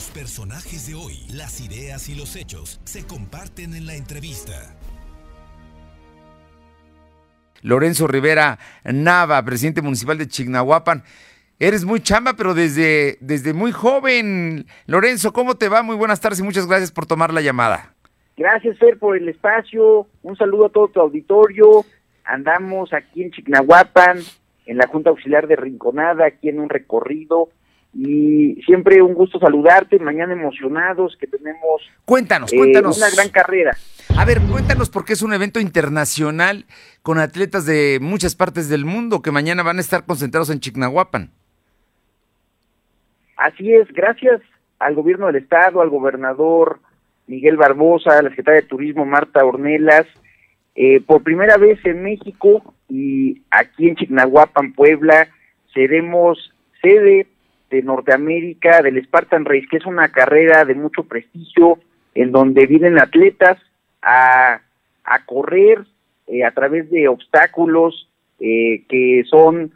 Los personajes de hoy, las ideas y los hechos se comparten en la entrevista. Lorenzo Rivera Nava, presidente municipal de Chignahuapan. Eres muy chamba, pero desde, desde muy joven. Lorenzo, ¿cómo te va? Muy buenas tardes y muchas gracias por tomar la llamada. Gracias, Fer, por el espacio. Un saludo a todo tu auditorio. Andamos aquí en Chignahuapan, en la Junta Auxiliar de Rinconada, aquí en un recorrido. Y siempre un gusto saludarte, mañana emocionados que tenemos Cuéntanos, eh, cuéntanos. una gran carrera. A ver, cuéntanos porque es un evento internacional con atletas de muchas partes del mundo que mañana van a estar concentrados en Chignahuapan. Así es, gracias al gobierno del estado, al gobernador Miguel Barbosa, a la secretaria de Turismo Marta Ornelas, eh, por primera vez en México y aquí en Chignahuapan, Puebla, seremos sede de Norteamérica del Spartan Race, que es una carrera de mucho prestigio, en donde vienen atletas a, a correr eh, a través de obstáculos eh, que son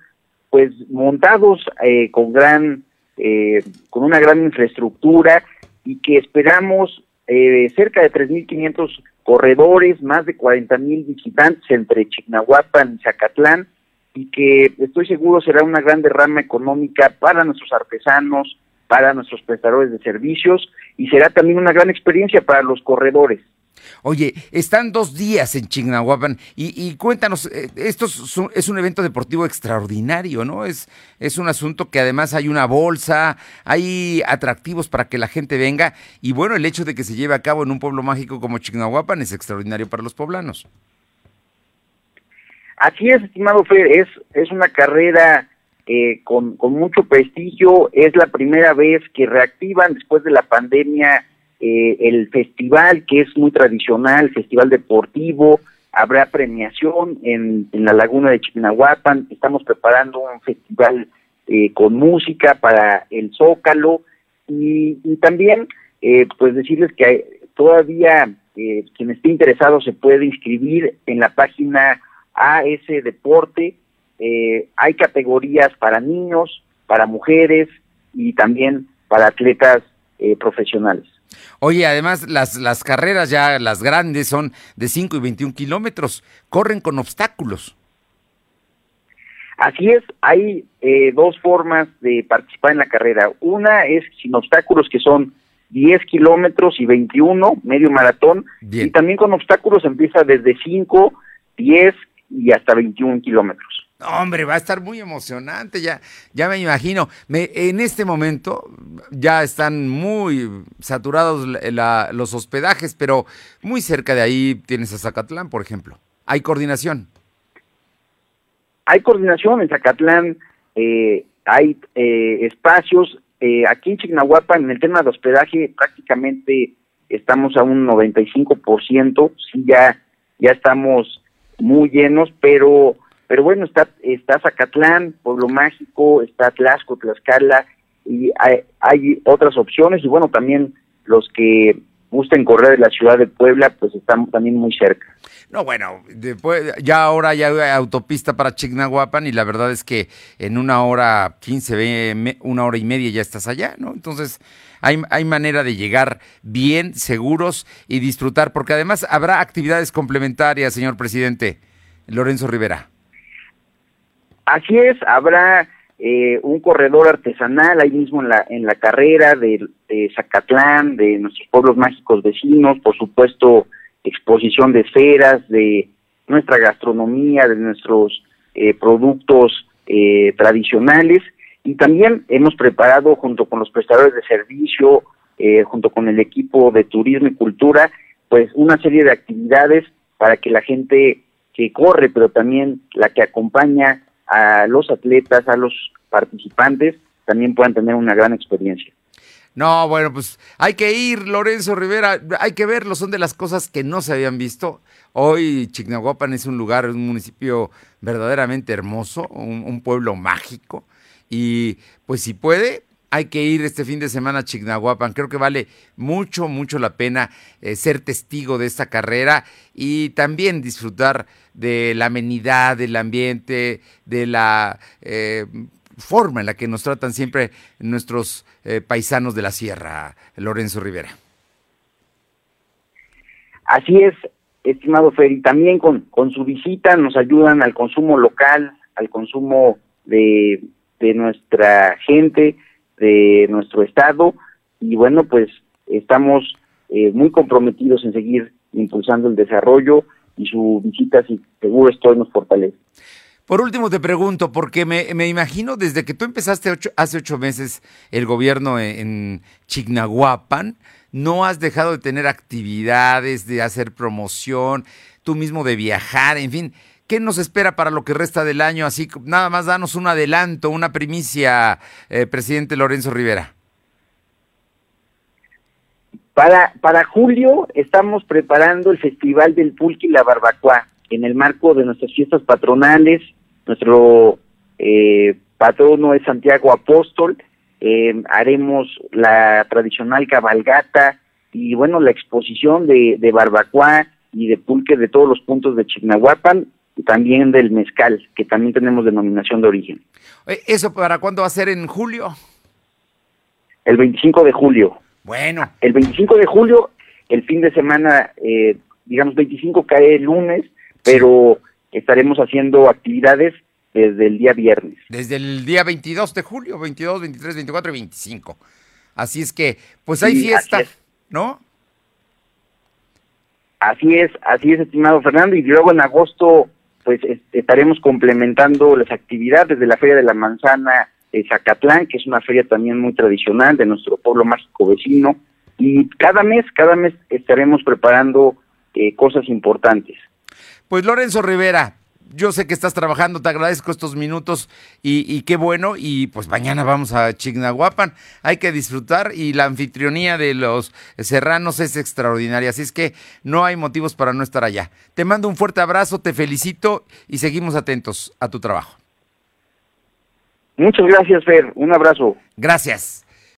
pues montados eh, con gran eh, con una gran infraestructura y que esperamos cerca de 3.500 corredores, más de 40.000 visitantes entre Chignahuapan y Zacatlán, y que estoy seguro será una gran derrama económica para nuestros artesanos, para nuestros prestadores de servicios, y será también una gran experiencia para los corredores. Oye, están dos días en Chignahuapan y, y cuéntanos, eh, esto es un, es un evento deportivo extraordinario, ¿no? Es, es un asunto que además hay una bolsa, hay atractivos para que la gente venga y bueno, el hecho de que se lleve a cabo en un pueblo mágico como Chignahuapan es extraordinario para los poblanos. Así es, estimado Fer, es, es una carrera eh, con, con mucho prestigio, es la primera vez que reactivan después de la pandemia eh, el festival que es muy tradicional, festival deportivo, habrá premiación en, en la laguna de Chignahuapan, estamos preparando un festival eh, con música para el Zócalo y, y también eh, pues decirles que hay, todavía eh, quien esté interesado se puede inscribir en la página AS Deporte, eh, hay categorías para niños, para mujeres y también para atletas eh, profesionales. Oye, además las, las carreras ya, las grandes, son de 5 y 21 kilómetros, corren con obstáculos. Así es, hay eh, dos formas de participar en la carrera. Una es sin obstáculos, que son 10 kilómetros y 21, medio maratón. Bien. Y también con obstáculos empieza desde 5, 10 y hasta 21 kilómetros. Hombre, va a estar muy emocionante, ya, ya me imagino. Me, en este momento ya están muy saturados la- la- los hospedajes, pero muy cerca de ahí tienes a Zacatlán, por ejemplo. Hay coordinación. Hay coordinación en Zacatlán, eh, hay eh, espacios. eh, aquí en Chignahuapan, en el tema de hospedaje, prácticamente estamos a un 95%, sí, ya, ya estamos muy llenos, pero, pero bueno, está, está Zacatlán, Pueblo Mágico, está Tlaxco, Tlaxcala, y hay, hay otras opciones, y bueno, también los que gusten correr de la ciudad de Puebla, pues están también muy cerca. No, bueno, después, ya ahora ya hay autopista para Chignahuapan y la verdad es que en una hora 15, ve- me- una hora y media ya estás allá, ¿no? Entonces hay, hay manera de llegar bien, seguros y disfrutar, porque además habrá actividades complementarias, señor presidente Lorenzo Rivera. Así es, habrá eh, un corredor artesanal ahí mismo en la, en la carrera de, de Zacatlán, de nuestros pueblos mágicos vecinos, por supuesto, exposición de esferas, de nuestra gastronomía, de nuestros eh, productos eh, tradicionales y también hemos preparado junto con los prestadores de servicio, eh, junto con el equipo de turismo y cultura, pues una serie de actividades para que la gente que corre, pero también la que acompaña a los atletas, a los participantes, también puedan tener una gran experiencia. No, bueno, pues hay que ir, Lorenzo Rivera, hay que verlo, son de las cosas que no se habían visto. Hoy Chignahuapan es un lugar, un municipio verdaderamente hermoso, un, pueblo mágico. Y pues si puede, hay que ir este fin de semana a Chignahuapan. Creo que vale mucho, mucho la pena eh, ser testigo de esta carrera y también disfrutar de la amenidad, del ambiente, de la... eh, forma en la que nos tratan siempre nuestros eh, paisanos de la sierra, Lorenzo Rivera. Así es, estimado Fer, y también con, con su visita nos ayudan al consumo local, al consumo de, de nuestra gente, de nuestro estado, y bueno, pues estamos eh, muy comprometidos en seguir impulsando el desarrollo y su visita, si seguro estoy, nos fortalece. Por último te pregunto, porque me, imagino desde que tú empezaste hace ocho meses el gobierno en, en, Chignahuapan, no has dejado de tener actividades, de hacer promoción, tú mismo de viajar, en fin. ¿Qué nos espera para lo que resta del año? Así, nada más danos un adelanto, una primicia, eh, presidente Lorenzo Rivera. Para, para julio estamos preparando el Festival del Pulque y la Barbacoa en el marco de nuestras fiestas patronales. Nuestro eh, patrono es Santiago Apóstol. Eh, haremos la tradicional cabalgata y bueno, la exposición de, de barbacoa y de pulque de todos los puntos de Chignahuapan y también del mezcal, que también tenemos denominación de origen. ¿Eso para cuándo va a ser en julio? El 25 de julio. Bueno. El 25 de julio, el fin de semana, eh, digamos 25 cae el lunes, pero estaremos haciendo actividades desde el día viernes. Desde el día 22 de julio, 22, 23, 24 y 25. Así es que, pues hay sí, fiesta, ¿no? Así es, así es, estimado Fernando, y luego en agosto, pues estaremos complementando las actividades de la Feria de la Manzana de Zacatlán, que es una feria también muy tradicional de nuestro pueblo mágico vecino, y cada mes, cada mes estaremos preparando eh, cosas importantes. Pues Lorenzo Rivera, yo sé que estás trabajando, te agradezco estos minutos y, y, qué bueno. Y pues mañana vamos a Chignahuapan, hay que disfrutar y la anfitrionía de los serranos es extraordinaria, así es que no hay motivos para no estar allá. Te mando un fuerte abrazo, te felicito y seguimos atentos a tu trabajo. Muchas gracias, Fer. Un abrazo. Gracias.